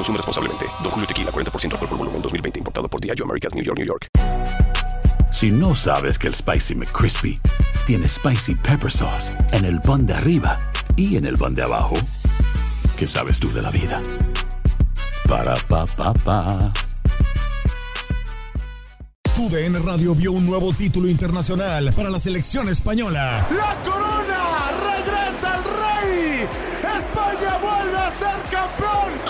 Consume responsablemente. Don Julio Tequila, 40% alcohol por volumen, 2020. Importado por Diageo Americas, New York, New York. Si no sabes que el Spicy McCrispy tiene Spicy Pepper Sauce en el pan de arriba y en el pan de abajo, ¿qué sabes tú de la vida? Para, pa, pa, pa. TUDN Radio vio un nuevo título internacional para la selección española. ¡La corona! ¡Regresa el rey! ¡España vuelve a ser campeón!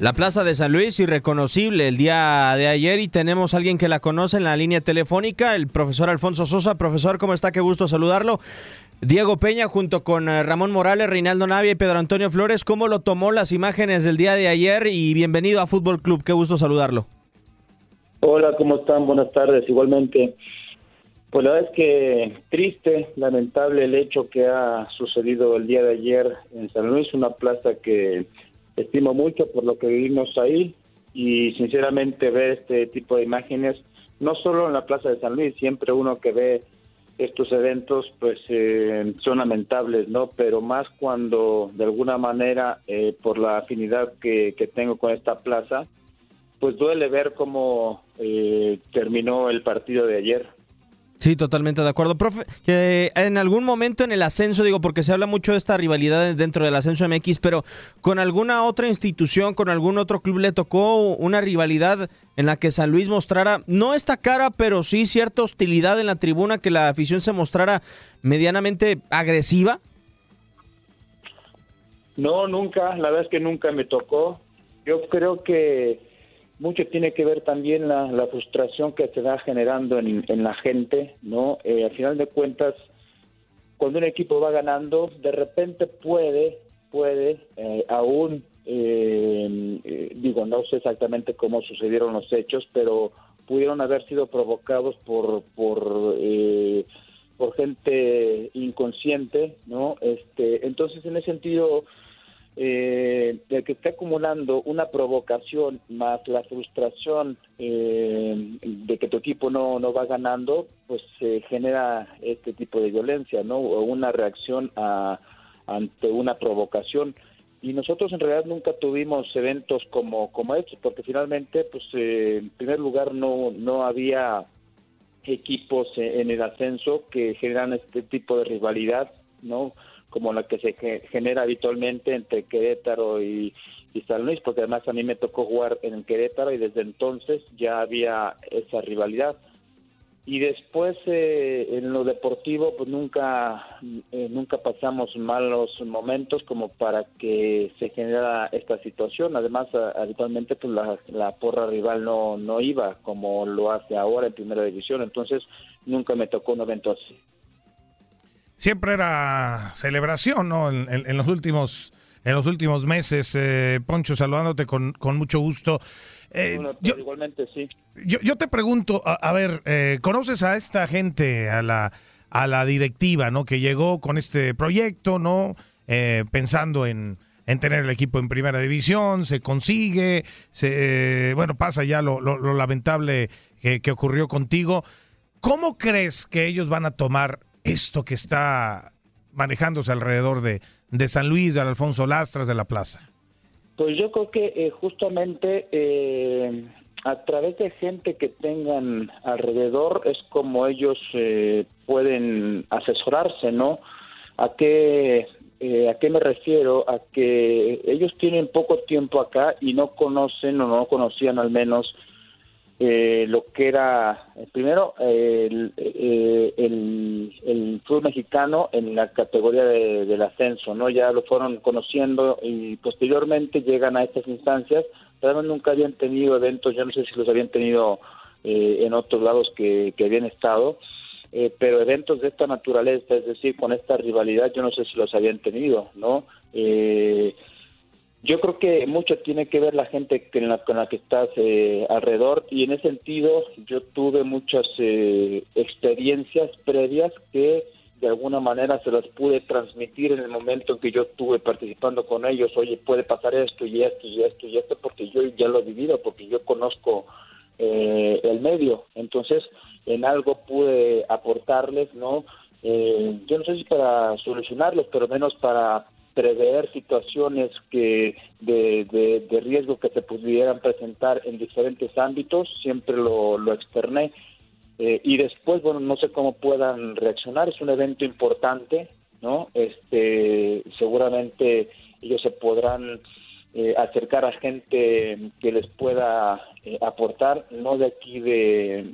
La Plaza de San Luis, irreconocible el día de ayer y tenemos a alguien que la conoce en la línea telefónica, el profesor Alfonso Sosa. Profesor, ¿cómo está? Qué gusto saludarlo. Diego Peña junto con eh, Ramón Morales, Reinaldo Navia y Pedro Antonio Flores, ¿cómo lo tomó las imágenes del día de ayer? Y bienvenido a Fútbol Club, qué gusto saludarlo. Hola, ¿cómo están? Buenas tardes, igualmente. Pues la verdad es que triste, lamentable el hecho que ha sucedido el día de ayer en San Luis, una plaza que estimo mucho por lo que vivimos ahí y sinceramente ver este tipo de imágenes, no solo en la Plaza de San Luis, siempre uno que ve estos eventos pues eh, son lamentables, ¿no? Pero más cuando de alguna manera eh, por la afinidad que, que, tengo con esta plaza, pues duele ver cómo eh, terminó el partido de ayer. Sí, totalmente de acuerdo. Profe, que en algún momento en el ascenso, digo, porque se habla mucho de esta rivalidad dentro del ascenso MX, pero con alguna otra institución, con algún otro club le tocó una rivalidad en la que San Luis mostrara, no esta cara, pero sí cierta hostilidad en la tribuna, que la afición se mostrara medianamente agresiva. No, nunca, la verdad es que nunca me tocó. Yo creo que mucho tiene que ver también la, la frustración que se va generando en, en la gente, ¿no? Eh, al final de cuentas, cuando un equipo va ganando, de repente puede, puede, eh, aún, eh, eh, digo, no sé exactamente cómo sucedieron los hechos, pero pudieron haber sido provocados por, por, eh, por gente inconsciente, ¿no? Este, entonces, en ese sentido, eh, de que está acumulando una provocación más la frustración eh, de que tu equipo no, no va ganando, pues se genera este tipo de violencia, ¿no? O una reacción a, ante una provocación. Y nosotros en realidad nunca tuvimos eventos como, como estos, porque finalmente, pues eh, en primer lugar no, no había equipos en el ascenso que generan este tipo de rivalidad, ¿no? Como la que se genera habitualmente entre Querétaro y, y, San Luis, porque además a mí me tocó jugar en Querétaro y desde entonces ya había esa rivalidad. Y después eh, en lo deportivo, pues nunca, eh, nunca pasamos malos momentos como para que se generara esta situación. Además, habitualmente pues la, la porra rival no, no iba como lo hace ahora en primera división, entonces nunca me tocó un evento así siempre era celebración, ¿no? En, en, en, los últimos en los últimos meses, eh, Poncho, saludándote con, con mucho gusto. Eh, bueno, yo, igualmente sí. Yo, yo te pregunto, a, a ver, eh, ¿conoces a esta gente, a la, a la directiva, ¿no? Que llegó con este proyecto, ¿no? Eh, pensando en, en, tener el equipo en primera división, se consigue, se, bueno, pasa ya lo, lo, lo lamentable que, que ocurrió contigo. ¿Cómo crees que ellos van a tomar esto que está manejándose alrededor de, de San Luis, de Alfonso Lastras, de la plaza? Pues yo creo que eh, justamente eh, a través de gente que tengan alrededor es como ellos eh, pueden asesorarse, ¿no? ¿A qué, ¿A qué me refiero? A que ellos tienen poco tiempo acá y no conocen o no conocían al menos eh, lo que era eh, primero el, eh, el, el, fútbol mexicano en la categoría del ascenso, ¿no? Ya lo fueron conociendo y posteriormente llegan a estas instancias, pero nunca habían tenido eventos, yo no sé si los habían tenido en otros lados que, que habían estado, pero eventos de esta naturaleza, es decir, con esta rivalidad, yo no sé si los habían tenido, ¿no? Eh, yo creo que mucho tiene que ver la gente con la, con la que estás eh, alrededor y en ese sentido yo tuve muchas eh, experiencias previas que de alguna manera se las pude transmitir en el momento en que yo estuve participando con ellos. Oye, puede pasar esto y esto y esto y esto porque yo ya lo he vivido, porque yo conozco eh, el medio. Entonces, en algo pude aportarles, ¿no? yo no sé si para solucionarlos, pero menos para prever situaciones que de, de, riesgo que se pudieran presentar en diferentes ámbitos, siempre lo, lo externé. Eh, y después, bueno, no sé cómo puedan reaccionar, es un evento importante, ¿no? Este, seguramente ellos se podrán eh, acercar a gente que les pueda eh, aportar, no de aquí de,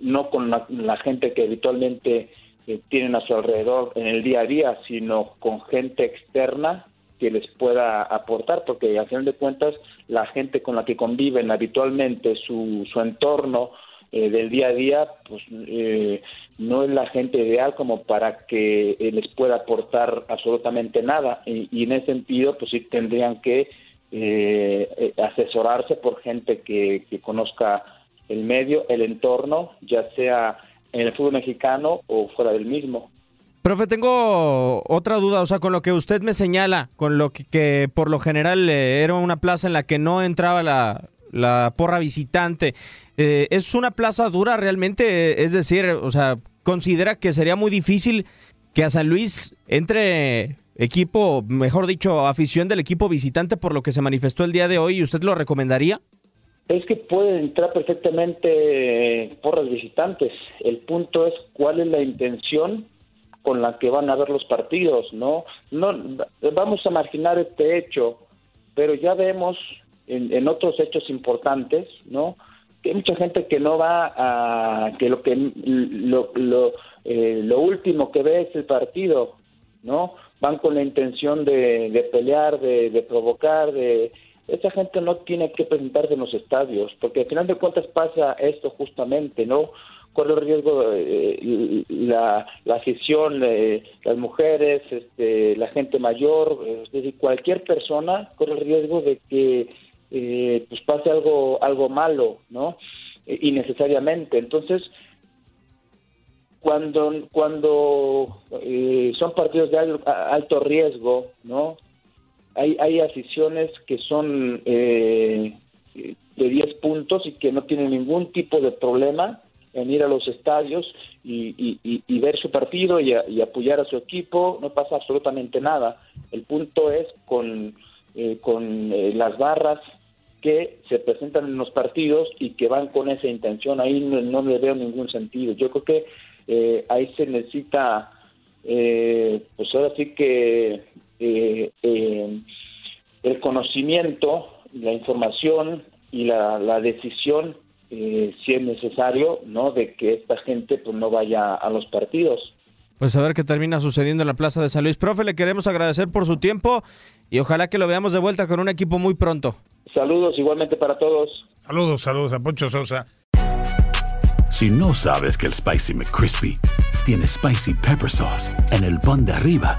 no con la gente que habitualmente que tienen a su alrededor en el día a día, sino con gente externa que les pueda aportar, porque al final de cuentas la gente con la que conviven habitualmente, su, su entorno eh, del día a día, pues eh, no es la gente ideal como para que eh, les pueda aportar absolutamente nada. Y, y, en ese sentido, pues sí tendrían que asesorarse por gente que, que conozca el medio, el entorno, ya sea en el fútbol mexicano o fuera del mismo. Profe, tengo otra duda, o sea, con lo que usted me señala, con lo que, por lo general eh, era una plaza en la que no entraba la, porra visitante, eh, ¿es una plaza dura realmente? Es decir, o sea, ¿considera que sería muy difícil que a San Luis entre equipo, mejor dicho, afición del equipo visitante por lo que se manifestó el día de hoy y usted lo recomendaría? Es que pueden entrar perfectamente porras visitantes. El punto es cuál es la intención con la que van a ver los partidos, ¿no? No vamos a marginar este hecho, pero ya vemos en, otros hechos importantes, ¿no? Que hay mucha gente que no va a que lo que lo, lo, eh, último que ve es el partido, ¿no? Van con la intención de, pelear, de provocar, de esa gente no tiene que presentarse en los estadios, porque al final de cuentas pasa esto justamente, ¿no? Corre el riesgo eh, la, la afición, eh, las mujeres, este, la gente mayor, cualquier persona corre el riesgo de que eh, pues pase algo, algo malo, ¿no? innecesariamente. Entonces, cuando, cuando son partidos de alto riesgo, ¿no? Hay, hay aficiones que son eh, de 10 puntos y que no tienen ningún tipo de problema en ir a los estadios y, y, ver su partido y, apoyar a su equipo, no pasa absolutamente nada. El punto es con, eh, con eh, las barras que se presentan en los partidos y que van con esa intención, ahí no, le veo ningún sentido. Yo creo que ahí se necesita, pues ahora sí que eh, eh, el conocimiento, la información y la, decisión, eh, si es necesario, no de que esta gente pues no vaya a los partidos. Pues a ver qué termina sucediendo en la Plaza de San Luis. Profe, le queremos agradecer por su tiempo y ojalá que lo veamos de vuelta con un equipo muy pronto. Saludos igualmente para todos. Saludos, saludos a Poncho Sosa. Si no sabes que el Spicy McCrispy tiene Spicy Pepper Sauce en el pan de arriba